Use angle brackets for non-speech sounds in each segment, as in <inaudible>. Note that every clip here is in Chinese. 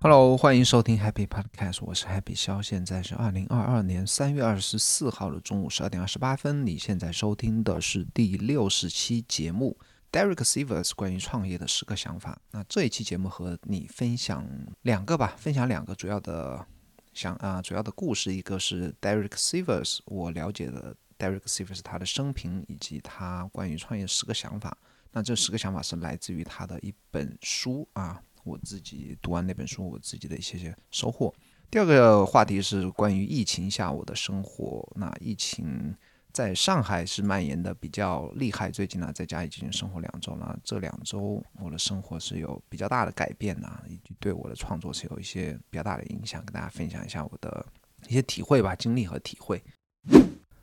Hello，欢迎收听 Happy Podcast，我是 Happy 肖，现在是二零二二年三月二十四号的中午十二点二十八分。你现在收听的是第六十期节目，Derek Sivers 关于创业的十个想法。那这一期节目和你分享两个吧，分享两个主要的想啊，主要的故事，一个是 Derek Sivers，我了解的 Derek Sivers 他的生平以及他关于创业十个想法。那这十个想法是来自于他的一本书啊。我自己读完那本书，我自己的一些些收获。第二个话题是关于疫情下我的生活。那疫情在上海是蔓延的比较厉害，最近呢在家已经生活两周了。这两周我的生活是有比较大的改变呐，以及对我的创作是有一些比较大的影响，跟大家分享一下我的一些体会吧，经历和体会。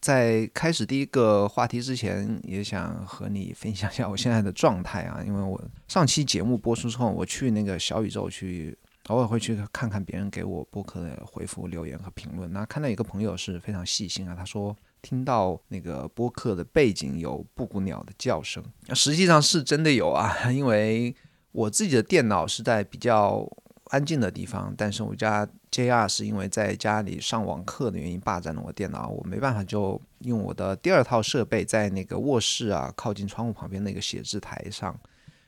在开始第一个话题之前，也想和你分享一下我现在的状态啊，因为我上期节目播出之后，我去那个小宇宙去，偶尔会去看看别人给我播客的回复、留言和评论。那看到一个朋友是非常细心啊，他说听到那个播客的背景有布谷鸟的叫声，实际上是真的有啊，因为我自己的电脑是在比较安静的地方，但是我家。JR 是因为在家里上网课的原因霸占了我电脑，我没办法就用我的第二套设备在那个卧室啊，靠近窗户旁边那个写字台上，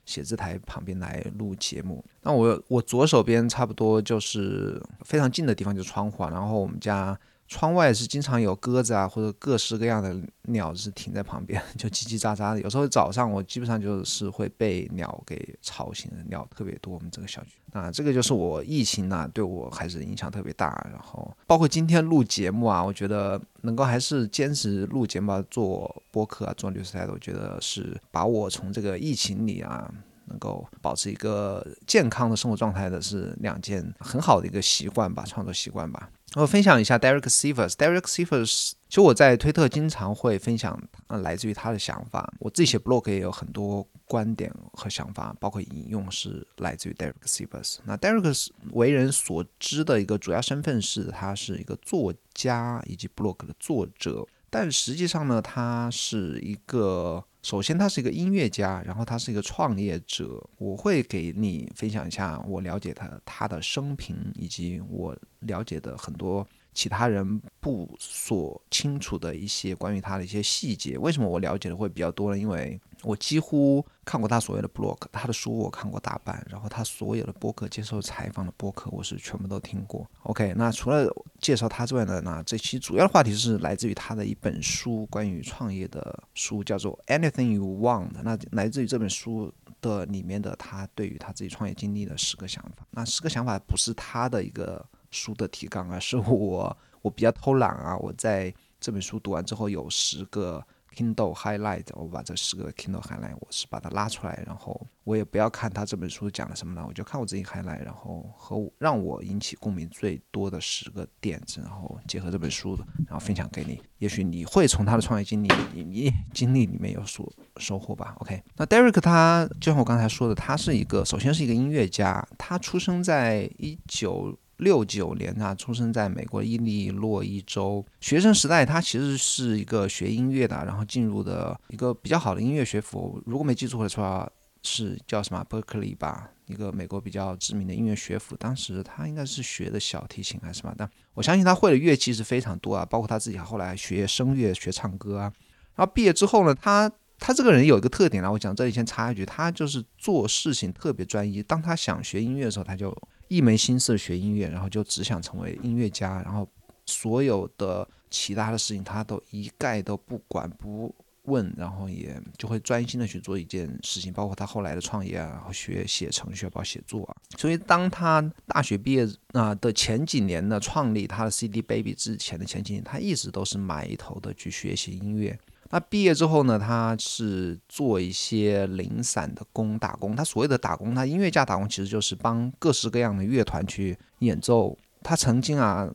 写字台旁边来录节目。那我我左手边差不多就是非常近的地方就是窗户，啊然后我们家。窗外是经常有鸽子啊，或者各式各样的鸟是停在旁边，<laughs> 就叽叽喳喳的。有时候早上我基本上就是会被鸟给吵醒的，鸟特别多。我们这个小区，那这个就是我疫情呢对我还是影响特别大。然后包括今天录节目啊，我觉得能够还是坚持录节目、做播客啊、做뉴스台的，我觉得是把我从这个疫情里啊，能够保持一个健康的生活状态的，是两件很好的一个习惯吧，创作习惯吧。我分享一下 Derek Sivers。Derek Sivers，其实我在推特经常会分享，呃，来自于他的想法。我自己写 blog 也有很多观点和想法，包括引用是来自于 Derek Sivers。那 Derek 为人所知的一个主要身份是，他是一个作家以及 blog 的作者。但实际上呢，他是一个，首先他是一个音乐家，然后他是一个创业者。我会给你分享一下我了解他他的生平，以及我了解的很多。其他人不所清楚的一些关于他的一些细节，为什么我了解的会比较多呢？因为我几乎看过他所有的 blog，他的书我看过大半，然后他所有的播客接受采访的播客我是全部都听过。OK，那除了介绍他之外呢，那这期主要的话题是来自于他的一本书，关于创业的书，叫做 Anything You Want。那来自于这本书的里面的他对于他自己创业经历的十个想法。那十个想法不是他的一个。书的提纲啊，<laughs> 是我我比较偷懒啊，我在这本书读完之后有十个 Kindle highlight，我把这十个 Kindle highlight，我是把它拉出来，然后我也不要看他这本书讲了什么了，我就看我自己 highlight，然后和让我引起共鸣最多的十个点子，然后结合这本书，然后分享给你，也许你会从他的创业经历，你你经历里面有所收获吧。OK，那 Derek 他就像我刚才说的，他是一个首先是一个音乐家，他出生在一九。六九年啊，出生在美国伊利诺伊州。学生时代，他其实是一个学音乐的，然后进入的一个比较好的音乐学府。如果没记错的话，是叫什么 Berkeley 吧，一个美国比较知名的音乐学府。当时他应该是学的小提琴还是什么？但我相信他会的乐器是非常多啊，包括他自己后来学声乐、学唱歌啊。然后毕业之后呢，他他这个人有一个特点啊，我讲这里先插一句，他就是做事情特别专一。当他想学音乐的时候，他就。一门心思学音乐，然后就只想成为音乐家，然后所有的其他的事情他都一概都不管，不问，然后也就会专心的去做一件事情，包括他后来的创业啊，然后学写程序，包括写作啊。所以当他大学毕业啊的前几年呢，创立他的 CD Baby 之前的前几年，他一直都是埋头的去学习音乐。那毕业之后呢，他是做一些零散的工打工。他所谓的打工，他音乐家打工其实就是帮各式各样的乐团去演奏。他曾经啊，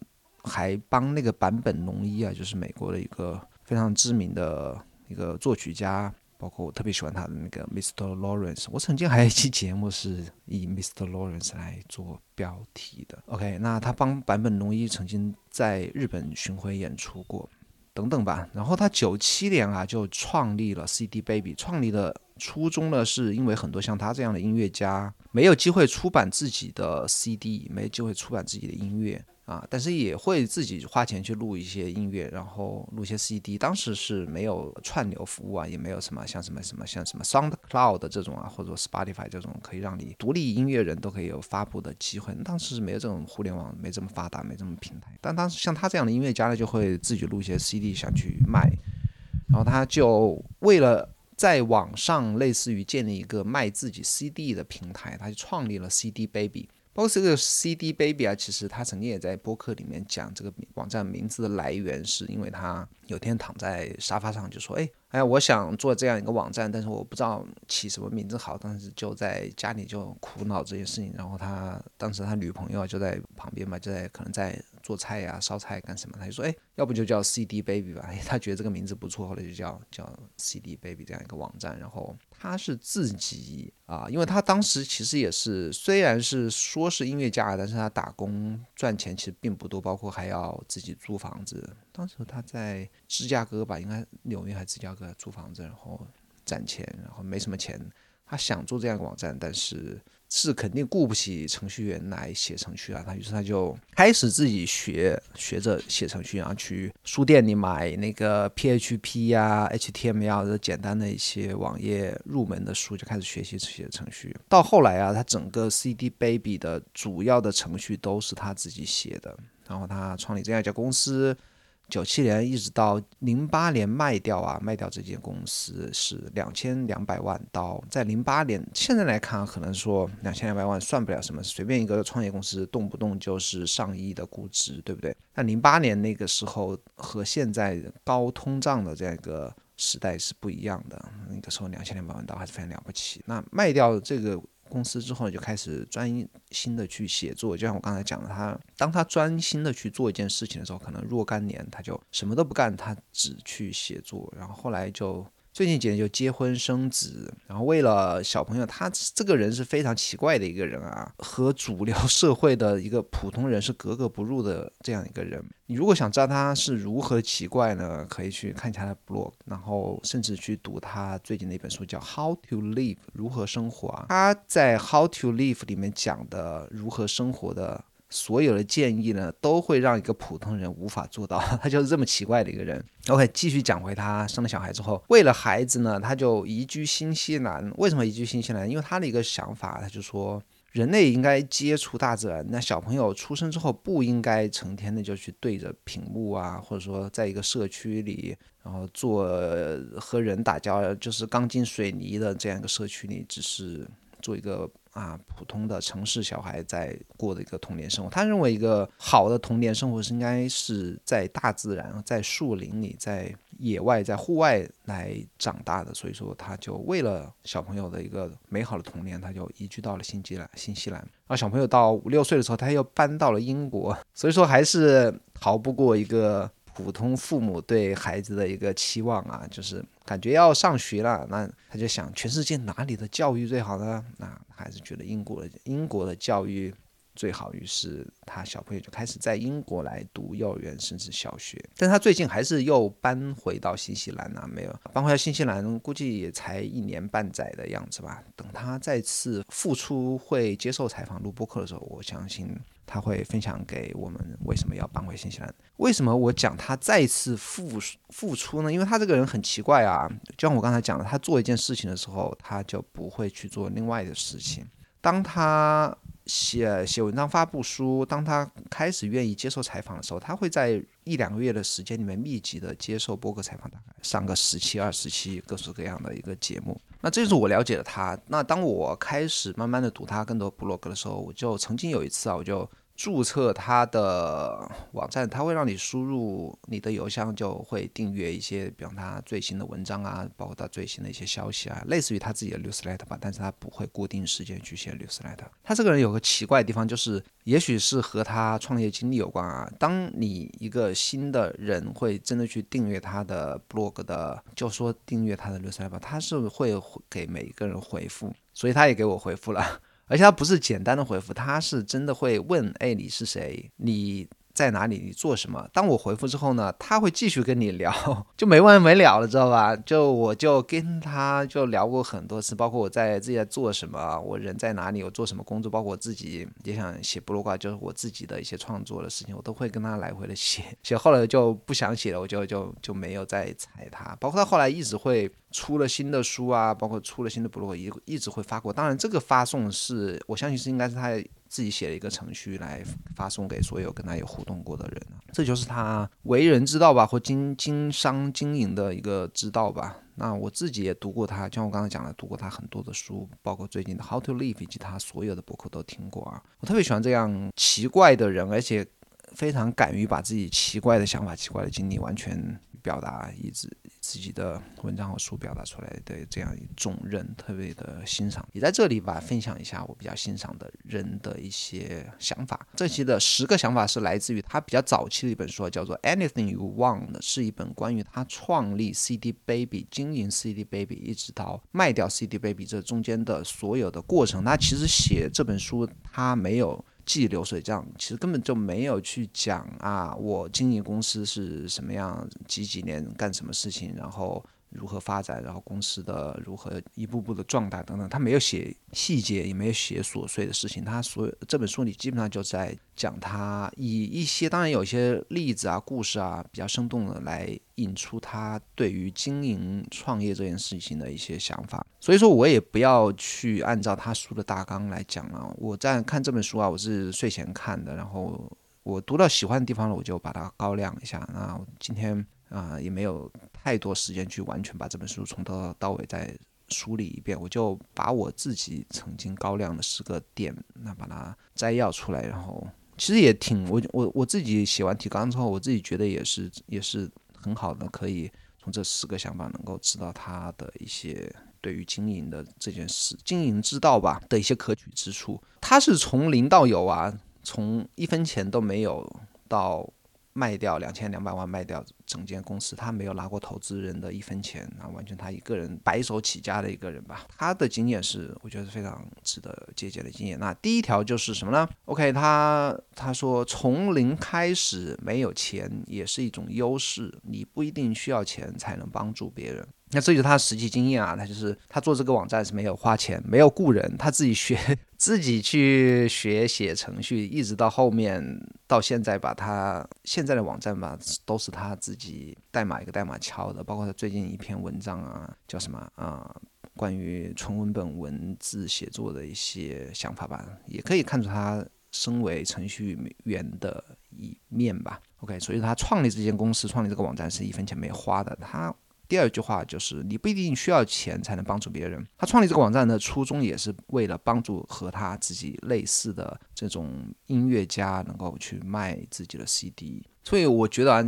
还帮那个坂本龙一啊，就是美国的一个非常知名的一个作曲家，包括我特别喜欢他的那个 Mr. Lawrence。我曾经还有一期节目是以 Mr. Lawrence 来做标题的。OK，那他帮坂本龙一曾经在日本巡回演出过。等等吧，然后他九七年啊就创立了 CD Baby，创立的初衷呢是因为很多像他这样的音乐家没有机会出版自己的 CD，没机会出版自己的音乐。啊，但是也会自己花钱去录一些音乐，然后录一些 CD。当时是没有串流服务啊，也没有什么像什么什么像什么 SoundCloud 这种啊，或者 Spotify 这种可以让你独立音乐人都可以有发布的机会。当时是没有这种互联网，没这么发达，没这么平台。但当时像他这样的音乐家呢，就会自己录一些 CD 想去卖，然后他就为了在网上类似于建立一个卖自己 CD 的平台，他就创立了 CD Baby。包括这个 CD Baby 啊，其实他曾经也在播客里面讲这个网站名字的来源，是因为他有天躺在沙发上就说：“哎。”哎，我想做这样一个网站，但是我不知道起什么名字好。当时就在家里就苦恼这件事情。然后他当时他女朋友就在旁边嘛，就在可能在做菜呀、烧菜干什么。他就说：“哎，要不就叫 CD Baby 吧。”哎，他觉得这个名字不错，后来就叫叫 CD Baby 这样一个网站。然后他是自己啊，因为他当时其实也是虽然是说是音乐家，但是他打工赚钱其实并不多，包括还要自己租房子。当时他在芝加哥吧，应该纽约还是芝加哥租房子，然后攒钱，然后没什么钱。他想做这样一个网站，但是是肯定雇不起程序员来写程序啊。他于是他就开始自己学学着写程序，然后去书店里买那个 PHP 呀、HTML 的简单的一些网页入门的书，就开始学习写程序。到后来啊，他整个 CD Baby 的主要的程序都是他自己写的。然后他创立这样一家公司。九七年一直到零八年卖掉啊，卖掉这间公司是两千两百万刀。在零八年，现在来看，可能说两千两百万算不了什么，随便一个创业公司动不动就是上亿的估值，对不对？那零八年那个时候和现在高通胀的这样一个时代是不一样的，那个时候两千两百万刀还是非常了不起。那卖掉这个。公司之后就开始专心的去写作，就像我刚才讲的，他当他专心的去做一件事情的时候，可能若干年他就什么都不干，他只去写作，然后后来就。最近几年就结婚生子，然后为了小朋友，他这个人是非常奇怪的一个人啊，和主流社会的一个普通人是格格不入的这样一个人。你如果想知道他是如何奇怪呢，可以去看一下他的 blog，然后甚至去读他最近的一本书，叫《How to Live》如何生活啊。他在《How to Live》里面讲的如何生活的。所有的建议呢，都会让一个普通人无法做到。<laughs> 他就是这么奇怪的一个人。OK，继续讲回他生了小孩之后，为了孩子呢，他就移居新西兰。为什么移居新西兰？因为他的一个想法，他就说人类应该接触大自然。那小朋友出生之后，不应该成天的就去对着屏幕啊，或者说在一个社区里，然后做和人打交，就是钢筋水泥的这样一个社区里，只是做一个。啊，普通的城市小孩在过的一个童年生活，他认为一个好的童年生活是应该是在大自然、在树林里、在野外、在户外来长大的。所以说，他就为了小朋友的一个美好的童年，他就移居到了新西兰。新西兰，然后小朋友到五六岁的时候，他又搬到了英国。所以说，还是逃不过一个。普通父母对孩子的一个期望啊，就是感觉要上学了，那他就想全世界哪里的教育最好呢？那还是觉得英国英国的教育最好，于是他小朋友就开始在英国来读幼儿园甚至小学。但他最近还是又搬回到新西兰啊，没有搬回到新西兰，估计也才一年半载的样子吧。等他再次复出会接受采访录播课的时候，我相信。他会分享给我们为什么要搬回新西兰？为什么我讲他再次复复出呢？因为他这个人很奇怪啊，就像我刚才讲的，他做一件事情的时候，他就不会去做另外的事情。当他写写文章、发布书，当他开始愿意接受采访的时候，他会在一两个月的时间里面密集的接受播客采访，大概上个十七、二十期，各式各样的一个节目。那这是我了解的他。那当我开始慢慢的读他更多博客的时候，我就曾经有一次啊，我就。注册他的网站，他会让你输入你的邮箱，就会订阅一些，比方他最新的文章啊，包括他最新的一些消息啊，类似于他自己的 newsletter 吧，但是他不会固定时间去写 newsletter。他这个人有个奇怪的地方，就是也许是和他创业经历有关啊。当你一个新的人会真的去订阅他的 blog 的，就说订阅他的 newsletter，他是会给每一个人回复，所以他也给我回复了。而且他不是简单的回复，他是真的会问：哎，你是谁？你。在哪里？你做什么？当我回复之后呢，他会继续跟你聊，<laughs> 就没完没了了，知道吧？就我就跟他就聊过很多次，包括我在自己在做什么，我人在哪里，我做什么工作，包括我自己也想写布洛格，就是我自己的一些创作的事情，我都会跟他来回的写。<laughs> 写后来就不想写了，我就就就没有再踩他。包括他后来一直会出了新的书啊，包括出了新的布洛格，一一直会发过。当然，这个发送是我相信是应该是他。自己写了一个程序来发送给所有跟他有互动过的人，这就是他为人之道吧，或经经商经营的一个之道吧。那我自己也读过他，像我刚才讲的，读过他很多的书，包括最近的《How to Live》以及他所有的博客都听过啊。我特别喜欢这样奇怪的人，而且非常敢于把自己奇怪的想法、奇怪的经历完全。表达一致自己的文章和书表达出来的这样一种人，特别的欣赏。也在这里吧，分享一下我比较欣赏的人的一些想法。这期的十个想法是来自于他比较早期的一本书，叫做《Anything You Want》，是一本关于他创立 CD Baby、经营 CD Baby 一直到卖掉 CD Baby 这中间的所有的过程。他其实写这本书，他没有。记流水账，其实根本就没有去讲啊，我经营公司是什么样，几几年干什么事情，然后。如何发展，然后公司的如何一步步的壮大等等，他没有写细节，也没有写琐碎的事情。他所有这本书里基本上就在讲他以一些当然有一些例子啊、故事啊比较生动的来引出他对于经营创业这件事情的一些想法。所以说我也不要去按照他书的大纲来讲了。我在看这本书啊，我是睡前看的，然后我读到喜欢的地方了，我就把它高亮一下。那今天。啊，也没有太多时间去完全把这本书从头到尾再梳理一遍，我就把我自己曾经高亮的十个点，那把它摘要出来，然后其实也挺我我我自己写完提纲之后，我自己觉得也是也是很好的，可以从这十个想法能够知道他的一些对于经营的这件事、经营之道吧的一些可取之处。他是从零到有啊，从一分钱都没有到。卖掉两千两百万，卖掉整间公司，他没有拿过投资人的一分钱，啊，完全他一个人白手起家的一个人吧。他的经验是，我觉得是非常值得借鉴的经验。那第一条就是什么呢？OK，他他说从零开始没有钱也是一种优势，你不一定需要钱才能帮助别人。那这就是他实际经验啊，他就是他做这个网站是没有花钱，没有雇人，他自己学，<laughs> 自己去学写程序，一直到后面到现在把他现在的网站吧，都是他自己自己代码一个代码敲的，包括他最近一篇文章啊，叫什么啊，关于纯文本文字写作的一些想法吧，也可以看出他身为程序员的一面吧。OK，所以他创立这间公司，创立这个网站是一分钱没花的，他。第二句话就是，你不一定需要钱才能帮助别人。他创立这个网站的初衷也是为了帮助和他自己类似的这种音乐家能够去卖自己的 CD。所以我觉得啊，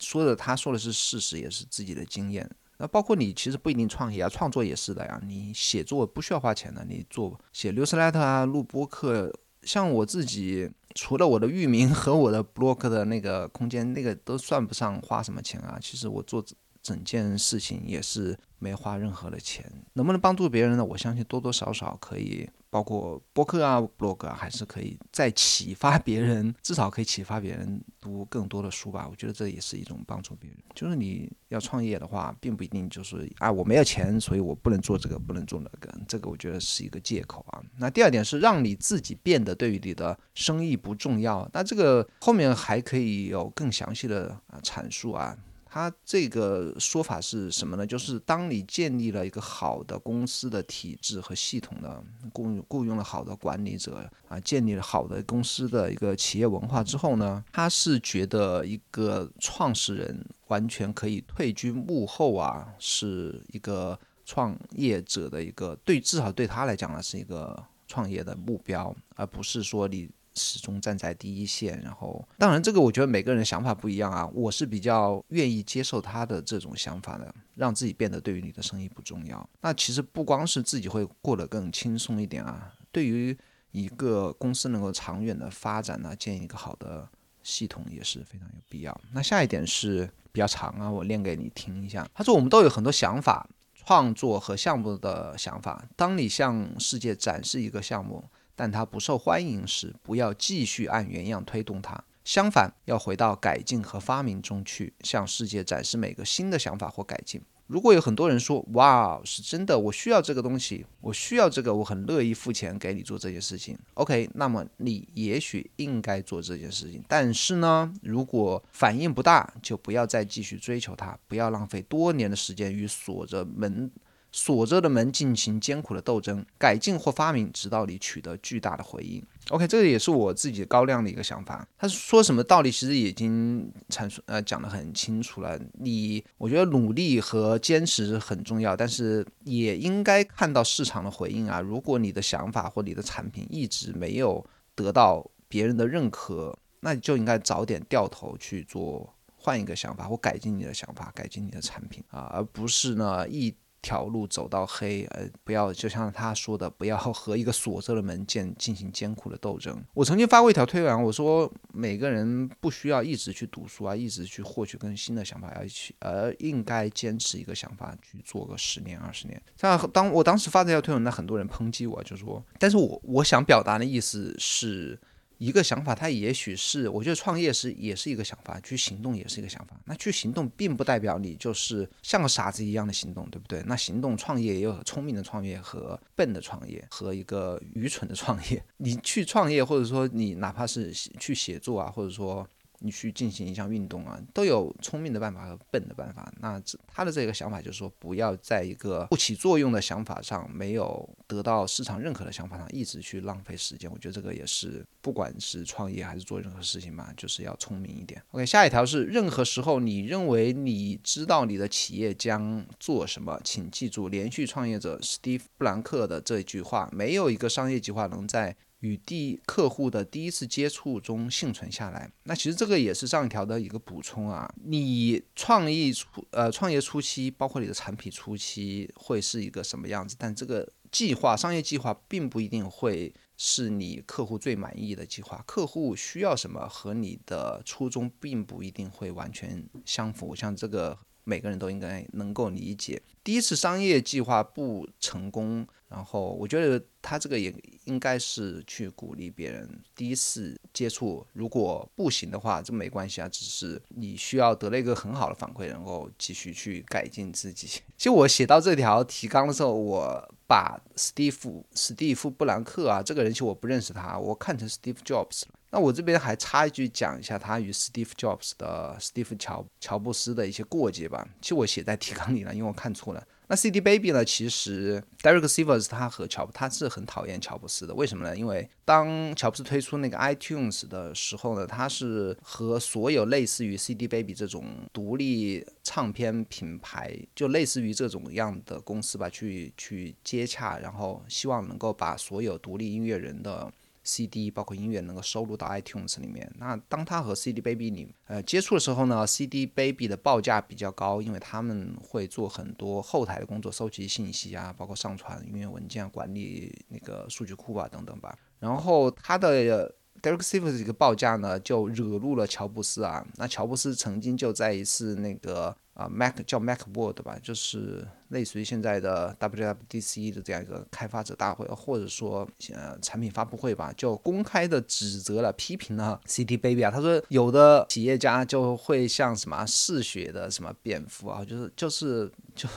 说的他说的是事实，也是自己的经验。那包括你其实不一定创业啊，创作也是的呀。你写作不需要花钱的，你做写 newsletter 啊，录播客，像我自己，除了我的域名和我的 Block 的那个空间，那个都算不上花什么钱啊。其实我做。整件事情也是没花任何的钱，能不能帮助别人呢？我相信多多少少可以，包括博客啊、blog 啊，还是可以再启发别人，至少可以启发别人读更多的书吧。我觉得这也是一种帮助别人。就是你要创业的话，并不一定就是啊，我没有钱，所以我不能做这个，不能做那个，这个我觉得是一个借口啊。那第二点是让你自己变得对于你的生意不重要，那这个后面还可以有更详细的啊阐述啊。他这个说法是什么呢？就是当你建立了一个好的公司的体制和系统的雇雇佣了好的管理者啊，建立了好的公司的一个企业文化之后呢，他是觉得一个创始人完全可以退居幕后啊，是一个创业者的一个对，至少对他来讲呢，是一个创业的目标，而不是说你。始终站在第一线，然后当然这个我觉得每个人想法不一样啊，我是比较愿意接受他的这种想法的，让自己变得对于你的生意不重要。那其实不光是自己会过得更轻松一点啊，对于一个公司能够长远的发展呢，建一个好的系统也是非常有必要。那下一点是比较长啊，我念给你听一下。他说我们都有很多想法、创作和项目的想法，当你向世界展示一个项目。但它不受欢迎时，不要继续按原样推动它，相反，要回到改进和发明中去，向世界展示每个新的想法或改进。如果有很多人说：“哇，是真的，我需要这个东西，我需要这个，我很乐意付钱给你做这件事情。”OK，那么你也许应该做这件事情。但是呢，如果反应不大，就不要再继续追求它，不要浪费多年的时间与锁着门。锁着的门进行艰苦的斗争，改进或发明，直到你取得巨大的回应。OK，这个也是我自己高亮的一个想法。他说什么道理，其实已经阐述呃讲得很清楚了。你我觉得努力和坚持很重要，但是也应该看到市场的回应啊。如果你的想法或你的产品一直没有得到别人的认可，那你就应该早点掉头去做换一个想法或改进你的想法，改进你的产品啊，而不是呢一。条路走到黑，呃，不要就像他说的，不要和一个锁着的门进进行艰苦的斗争。我曾经发过一条推文，我说每个人不需要一直去读书啊，一直去获取更新的想法，要去，而应该坚持一个想法去做个十年二十年。像当我当时发这条推文，那很多人抨击我，就说，但是我我想表达的意思是。一个想法，它也许是，我觉得创业是也是一个想法，去行动也是一个想法。那去行动，并不代表你就是像个傻子一样的行动，对不对？那行动创业也有聪明的创业和笨的创业，和一个愚蠢的创业。<laughs> 你去创业，或者说你哪怕是去写作啊，或者说。你去进行一项运动啊，都有聪明的办法和笨的办法。那他的这个想法就是说，不要在一个不起作用的想法上，没有得到市场认可的想法上一直去浪费时间。我觉得这个也是，不管是创业还是做任何事情吧，就是要聪明一点。OK，下一条是，任何时候你认为你知道你的企业将做什么，请记住连续创业者史蒂夫·布兰克的这句话：没有一个商业计划能在。与第客户的第一次接触中幸存下来，那其实这个也是上一条的一个补充啊。你创意初呃创业初期，包括你的产品初期会是一个什么样子？但这个计划商业计划并不一定会是你客户最满意的计划。客户需要什么和你的初衷并不一定会完全相符。像这个每个人都应该能够理解。第一次商业计划不成功。然后我觉得他这个也应该是去鼓励别人第一次接触，如果不行的话，这没关系啊，只是你需要得了一个很好的反馈，然后继续去改进自己。<laughs> 其实我写到这条提纲的时候，我把史蒂夫史蒂夫布兰克啊这个人其实我不认识他，我看成 Steve Jobs 了。那我这边还插一句讲一下他与 Steve Jobs 的 Steve 乔乔布斯的一些过节吧。其实我写在提纲里了，因为我看错了。那 CD Baby 呢？其实 Derek Sivers 他和乔布他是很讨厌乔布斯的。为什么呢？因为当乔布斯推出那个 iTunes 的时候呢，他是和所有类似于 CD Baby 这种独立唱片品牌，就类似于这种样的公司吧，去去接洽，然后希望能够把所有独立音乐人的。CD 包括音乐能够收录到 iTunes 里面。那当它和 CD Baby 里呃接触的时候呢，CD Baby 的报价比较高，因为他们会做很多后台的工作，收集信息啊，包括上传音乐文件、管理那个数据库啊等等吧。然后它的 Derek Sivers 这个报价呢，就惹怒了乔布斯啊。那乔布斯曾经就在一次那个。啊，Mac 叫 Mac World 吧，就是类似于现在的 WWDC 的这样一个开发者大会，或者说呃产品发布会吧，就公开的指责了、批评了 CD Baby 啊。他说有的企业家就会像什么嗜血的什么蝙蝠啊，就是就是就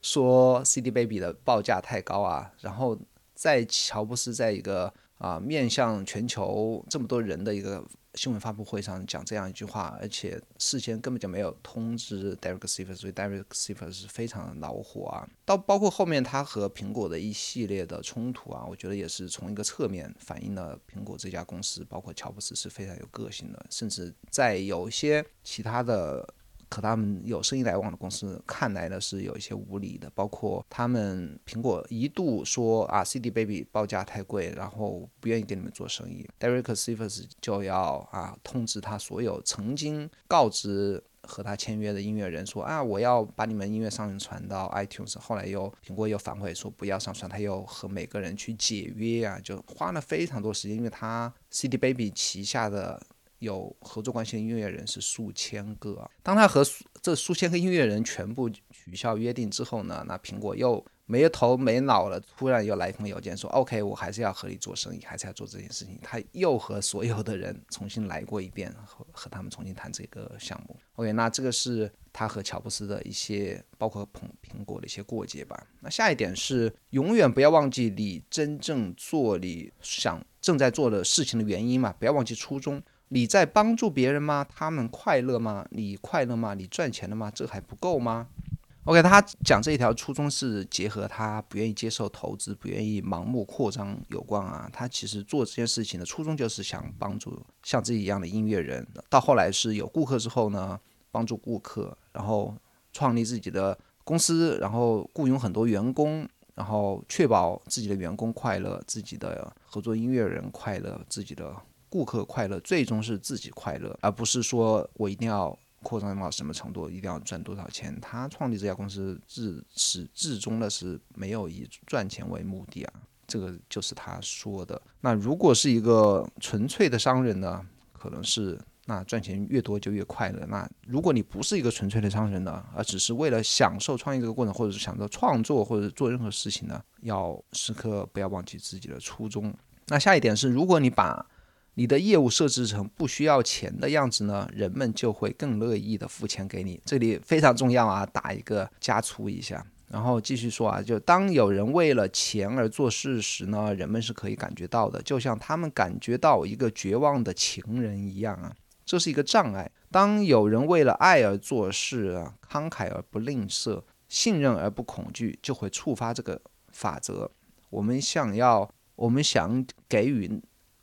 说 CD Baby 的报价太高啊，然后。在乔布斯在一个啊面向全球这么多人的一个。新闻发布会上讲这样一句话，而且事先根本就没有通知 Derek Sivers，所以 Derek Sivers 是非常的恼火啊。到包括后面他和苹果的一系列的冲突啊，我觉得也是从一个侧面反映了苹果这家公司，包括乔布斯是非常有个性的，甚至在有些其他的。和他们有生意来往的公司看来呢是有一些无理的，包括他们苹果一度说啊，CD Baby 报价太贵，然后不愿意跟你们做生意。Derek Sivers 就要啊通知他所有曾经告知和他签约的音乐人说啊，我要把你们音乐上传到 iTunes。后来又苹果又反悔说不要上传，他又和每个人去解约啊，就花了非常多时间，因为他 CD Baby 旗下的。有合作关系的音乐人是数千个。当他和这数千个音乐人全部取消约定之后呢，那苹果又没头没脑了，突然又来一封邮件说：“OK，我还是要和你做生意，还是要做这件事情。”他又和所有的人重新来过一遍，和和他们重新谈这个项目。OK，那这个是他和乔布斯的一些，包括苹苹果的一些过节吧。那下一点是，永远不要忘记你真正做你想正在做的事情的原因嘛，不要忘记初衷。你在帮助别人吗？他们快乐吗？你快乐吗？你赚钱了吗？这还不够吗？OK，他讲这一条初衷是结合他不愿意接受投资、不愿意盲目扩张有关啊。他其实做这件事情的初衷就是想帮助像自己一样的音乐人。到后来是有顾客之后呢，帮助顾客，然后创立自己的公司，然后雇佣很多员工，然后确保自己的员工快乐，自己的合作音乐人快乐，自己的。顾客快乐，最终是自己快乐，而不是说我一定要扩张到什么程度，一定要赚多少钱。他创立这家公司至始至终的是没有以赚钱为目的啊，这个就是他说的。那如果是一个纯粹的商人呢，可能是那赚钱越多就越快乐。那如果你不是一个纯粹的商人呢，而只是为了享受创业这个过程，或者是享受创作或者做任何事情呢，要时刻不要忘记自己的初衷。那下一点是，如果你把你的业务设置成不需要钱的样子呢，人们就会更乐意的付钱给你。这里非常重要啊，打一个加粗一下。然后继续说啊，就当有人为了钱而做事时呢，人们是可以感觉到的，就像他们感觉到一个绝望的情人一样啊，这是一个障碍。当有人为了爱而做事啊，慷慨而不吝啬，信任而不恐惧，就会触发这个法则。我们想要，我们想给予。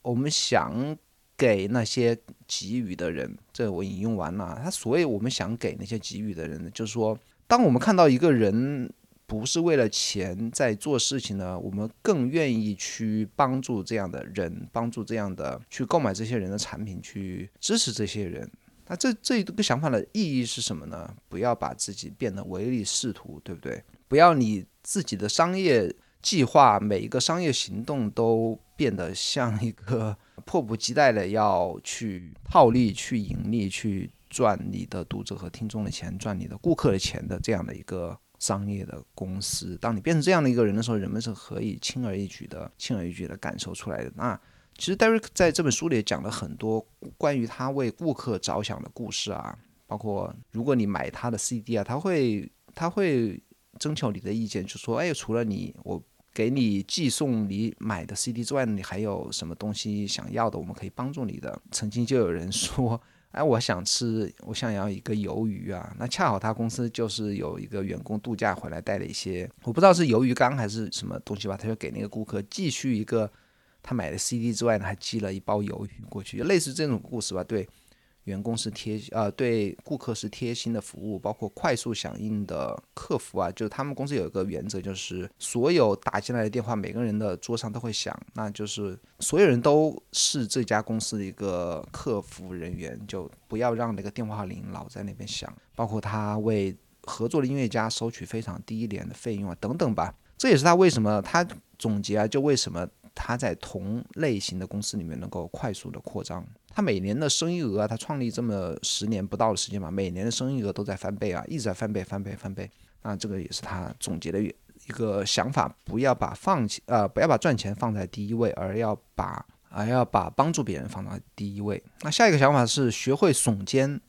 我们想给那些给予的人，这我引用完了。他所以我们想给那些给予的人，就是说，当我们看到一个人不是为了钱在做事情呢，我们更愿意去帮助这样的人，帮助这样的去购买这些人的产品，去支持这些人。那这这一个想法的意义是什么呢？不要把自己变得唯利是图，对不对？不要你自己的商业。计划每一个商业行动都变得像一个 <laughs> 迫不及待的要去套利、去盈利、去赚你的读者和听众的钱、赚你的顾客的钱的这样的一个商业的公司。当你变成这样的一个人的时候，人们是可以轻而易举的、轻而易举的感受出来的。那其实 Derek 在这本书里讲了很多关于他为顾客着想的故事啊，包括如果你买他的 CD 啊，他会他会。征求你的意见，就说：“哎，除了你，我给你寄送你买的 CD 之外，你还有什么东西想要的？我们可以帮助你的。”曾经就有人说：“哎，我想吃，我想要一个鱿鱼啊！”那恰好他公司就是有一个员工度假回来带了一些，我不知道是鱿鱼缸还是什么东西吧，他就给那个顾客寄去一个他买的 CD 之外呢，还寄了一包鱿鱼过去，类似这种故事吧？对。员工是贴呃对顾客是贴心的服务，包括快速响应的客服啊，就是他们公司有一个原则，就是所有打进来的电话，每个人的桌上都会响，那就是所有人都是这家公司的一个客服人员，就不要让那个电话铃老在那边响。包括他为合作的音乐家收取非常低廉的费用啊，等等吧。这也是他为什么他总结啊，就为什么他在同类型的公司里面能够快速的扩张。他每年的生意额啊，他创立这么十年不到的时间嘛，每年的生意额都在翻倍啊，一直在翻倍、翻倍、翻倍。那这个也是他总结的一个想法，不要把放弃呃，不要把赚钱放在第一位，而要把而要把帮助别人放到第一位。那下一个想法是学会耸肩，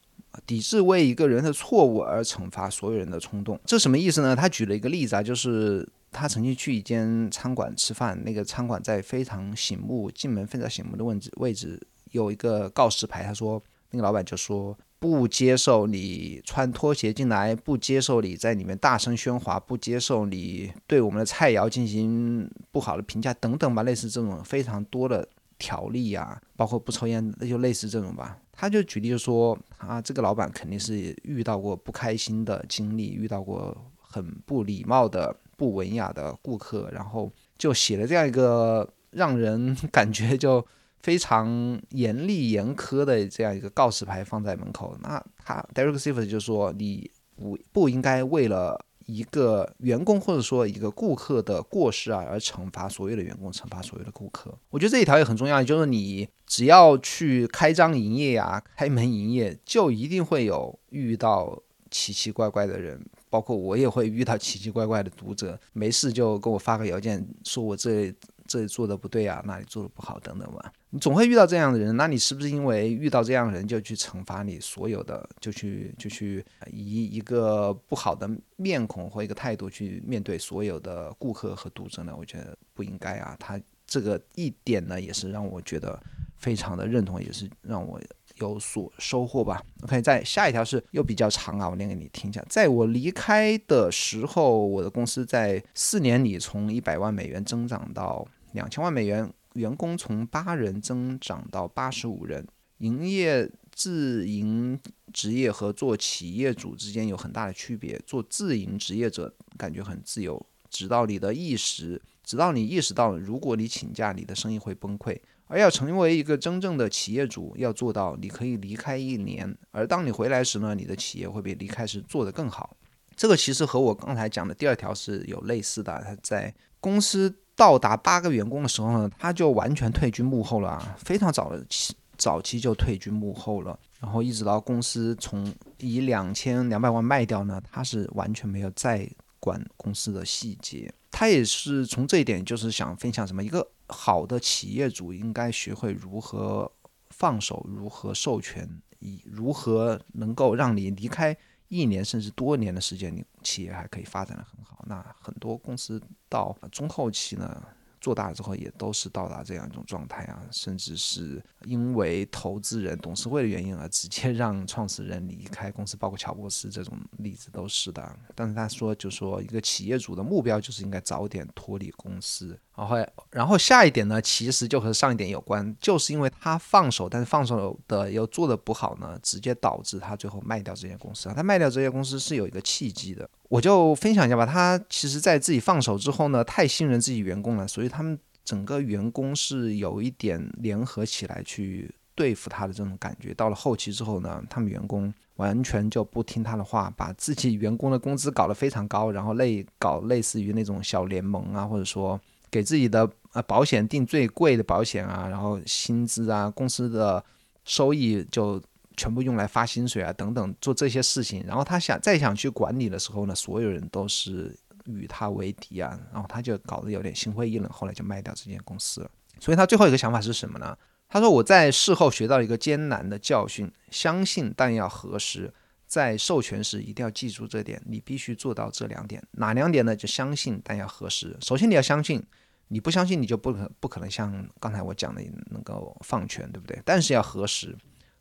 抵制为一个人的错误而惩罚所有人的冲动。这什么意思呢？他举了一个例子啊，就是他曾经去一间餐馆吃饭，那个餐馆在非常醒目，进门非常醒目的位置，位置有一个告示牌，他说那个老板就说。不接受你穿拖鞋进来，不接受你在里面大声喧哗，不接受你对我们的菜肴进行不好的评价等等吧，类似这种非常多的条例啊，包括不抽烟，那就类似这种吧。他就举例就说，啊，这个老板肯定是遇到过不开心的经历，遇到过很不礼貌的、不文雅的顾客，然后就写了这样一个让人感觉就。非常严厉严苛的这样一个告示牌放在门口，那他 Derek Sivers 就说你不不应该为了一个员工或者说一个顾客的过失啊而惩罚所有的员工，惩罚所有的顾客。我觉得这一条也很重要，就是你只要去开张营业呀，开门营业，就一定会有遇到奇奇怪怪的人，包括我也会遇到奇奇怪怪的读者，没事就给我发个邮件说我这。这里做的不对啊，那里做的不好，等等吧。你总会遇到这样的人，那你是不是因为遇到这样的人就去惩罚你所有的，就去就去以一个不好的面孔或一个态度去面对所有的顾客和读者呢？我觉得不应该啊。他这个一点呢，也是让我觉得非常的认同，也是让我。有所收获吧。OK，在下一条是又比较长啊，我念给你听一下。在我离开的时候，我的公司在四年里从一百万美元增长到两千万美元，员工从八人增长到八十五人。营业自营职业和做企业主之间有很大的区别。做自营职业者感觉很自由，直到你的意识，直到你意识到，如果你请假，你的生意会崩溃。而要成为一个真正的企业主，要做到你可以离开一年，而当你回来时呢，你的企业会比离开时做得更好。这个其实和我刚才讲的第二条是有类似的。他在公司到达八个员工的时候呢，他就完全退居幕后了啊，非常早的期早期就退居幕后了。然后一直到公司从以两千两百万卖掉呢，他是完全没有再管公司的细节。他也是从这一点，就是想分享什么一个。好的企业主应该学会如何放手，如何授权，以如何能够让你离开一年甚至多年的时间，你企业还可以发展的很好。那很多公司到中后期呢？做大了之后也都是到达这样一种状态啊，甚至是因为投资人、董事会的原因而直接让创始人离开公司，包括乔布斯这种例子都是的。但是他说，就说一个企业主的目标就是应该早点脱离公司。然后，然后下一点呢，其实就和上一点有关，就是因为他放手，但是放手的又做的不好呢，直接导致他最后卖掉这间公司啊。他卖掉这些公司是有一个契机的。我就分享一下吧。他其实，在自己放手之后呢，太信任自己员工了，所以他们整个员工是有一点联合起来去对付他的这种感觉。到了后期之后呢，他们员工完全就不听他的话，把自己员工的工资搞得非常高，然后类搞类似于那种小联盟啊，或者说给自己的呃保险定最贵的保险啊，然后薪资啊，公司的收益就。全部用来发薪水啊，等等，做这些事情。然后他想再想去管理的时候呢，所有人都是与他为敌啊。然后他就搞得有点心灰意冷，后来就卖掉这间公司了。所以他最后一个想法是什么呢？他说：“我在事后学到一个艰难的教训，相信但要核实。在授权时一定要记住这点，你必须做到这两点。哪两点呢？就相信但要核实。首先你要相信，你不相信你就不可不可能像刚才我讲的能够放权，对不对？但是要核实。”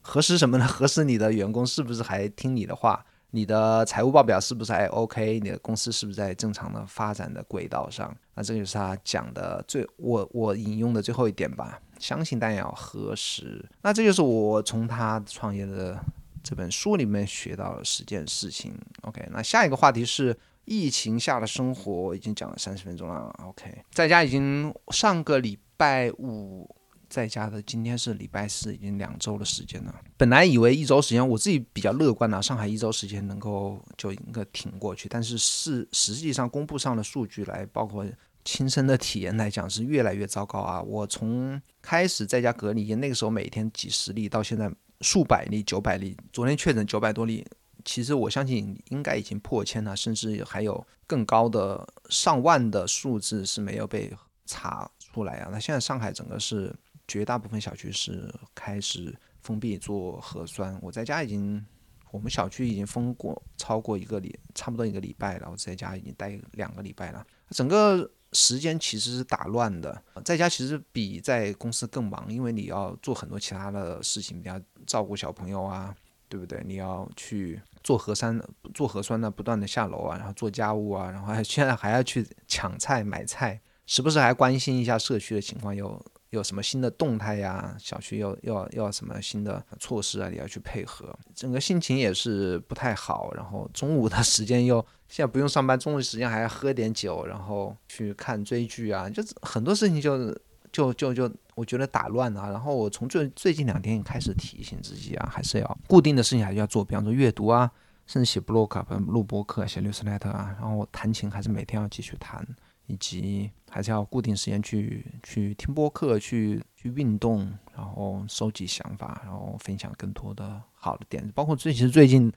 核实什么呢？核实你的员工是不是还听你的话？你的财务报表是不是还 OK？你的公司是不是在正常的发展的轨道上？那这个就是他讲的最我我引用的最后一点吧。相信但要核实。那这就是我从他创业的这本书里面学到的十件事情。OK，那下一个话题是疫情下的生活，已经讲了三十分钟了。OK，在家已经上个礼拜五。在家的今天是礼拜四，已经两周的时间了。本来以为一周时间，我自己比较乐观啊，上海一周时间能够就应该挺过去。但是是实际上公布上的数据来，包括亲身的体验来讲，是越来越糟糕啊！我从开始在家隔离，那个时候每天几十例，到现在数百例、九百例，昨天确诊九百多例，其实我相信应该已经破千了，甚至还有更高的上万的数字是没有被查出来啊！那现在上海整个是。绝大部分小区是开始封闭做核酸。我在家已经，我们小区已经封过超过一个礼，差不多一个礼拜了。我在家已经待两个礼拜了。整个时间其实是打乱的。在家其实比在公司更忙，因为你要做很多其他的事情，你要照顾小朋友啊，对不对？你要去做核酸，做核酸呢，不断的下楼啊，然后做家务啊，然后还现在还要去抢菜买菜，时不时还关心一下社区的情况，有有什么新的动态呀？小区要要要什么新的措施啊？你要去配合，整个心情也是不太好。然后中午的时间又现在不用上班，中午时间还要喝点酒，然后去看追剧啊，就很多事情就就就就我觉得打乱了。然后我从最最近两天开始提醒自己啊，还是要固定的事情还是要做，比方说阅读啊，甚至写 blog、录播课、写 newsletter 啊，然后弹琴还是每天要继续弹。以及还是要固定时间去去听播客，去去运动，然后收集想法，然后分享更多的好的点子。包括最其实最近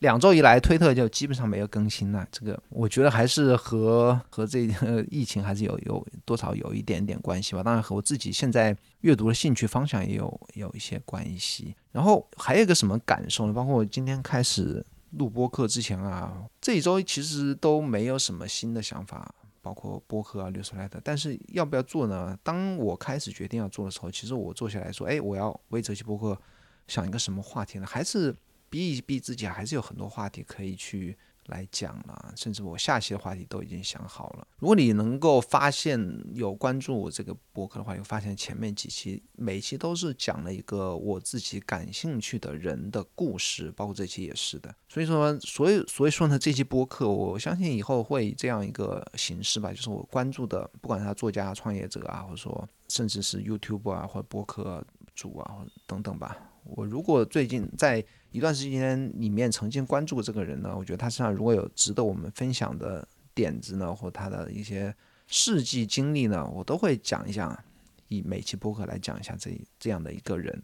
两周以来，推特就基本上没有更新了。这个我觉得还是和和这个疫情还是有有多少有一点点关系吧。当然和我自己现在阅读的兴趣方向也有有一些关系。然后还有一个什么感受呢？包括我今天开始录播课之前啊，这一周其实都没有什么新的想法。包括播客啊、绿书来的但是要不要做呢？当我开始决定要做的时候，其实我坐下来说，哎，我要为这期播客想一个什么话题呢？还是逼一逼自己，还是有很多话题可以去。来讲了，甚至我下期的话题都已经想好了。如果你能够发现有关注我这个博客的话，有发现前面几期每期都是讲了一个我自己感兴趣的人的故事，包括这期也是的。所以说，所以所以说呢，这期播客我相信以后会以这样一个形式吧，就是我关注的，不管是他作家、创业者啊，或者说甚至是 YouTube 啊，或者播客主啊，等等吧。我如果最近在一段时间里面曾经关注过这个人呢，我觉得他身上如果有值得我们分享的点子呢，或他的一些事迹经历呢，我都会讲一讲，以每期播客来讲一下这这样的一个人。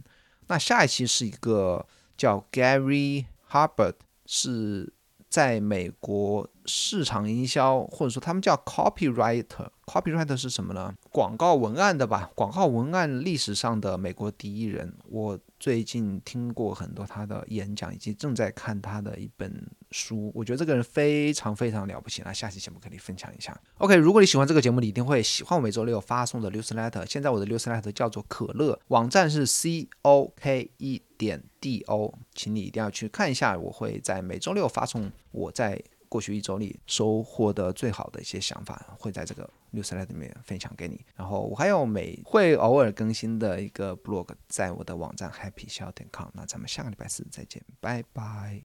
那下一期是一个叫 Gary Harbert，是在美国市场营销，或者说他们叫 Copywriter。Copywriter 是什么呢？广告文案的吧？广告文案历史上的美国第一人。我。最近听过很多他的演讲，以及正在看他的一本书，我觉得这个人非常非常了不起。那下期节目可以分享一下。OK，如果你喜欢这个节目，你一定会喜欢我每周六发送的 newsletter。现在我的 newsletter 叫做可乐，网站是 c o k e 点 d o，请你一定要去看一下。我会在每周六发送我在过去一周里收获的最好的一些想法，会在这个。newsletter 里面分享给你，然后我还有每会偶尔更新的一个 blog，在我的网站 happyshow.com。那咱们下个礼拜四再见，拜拜。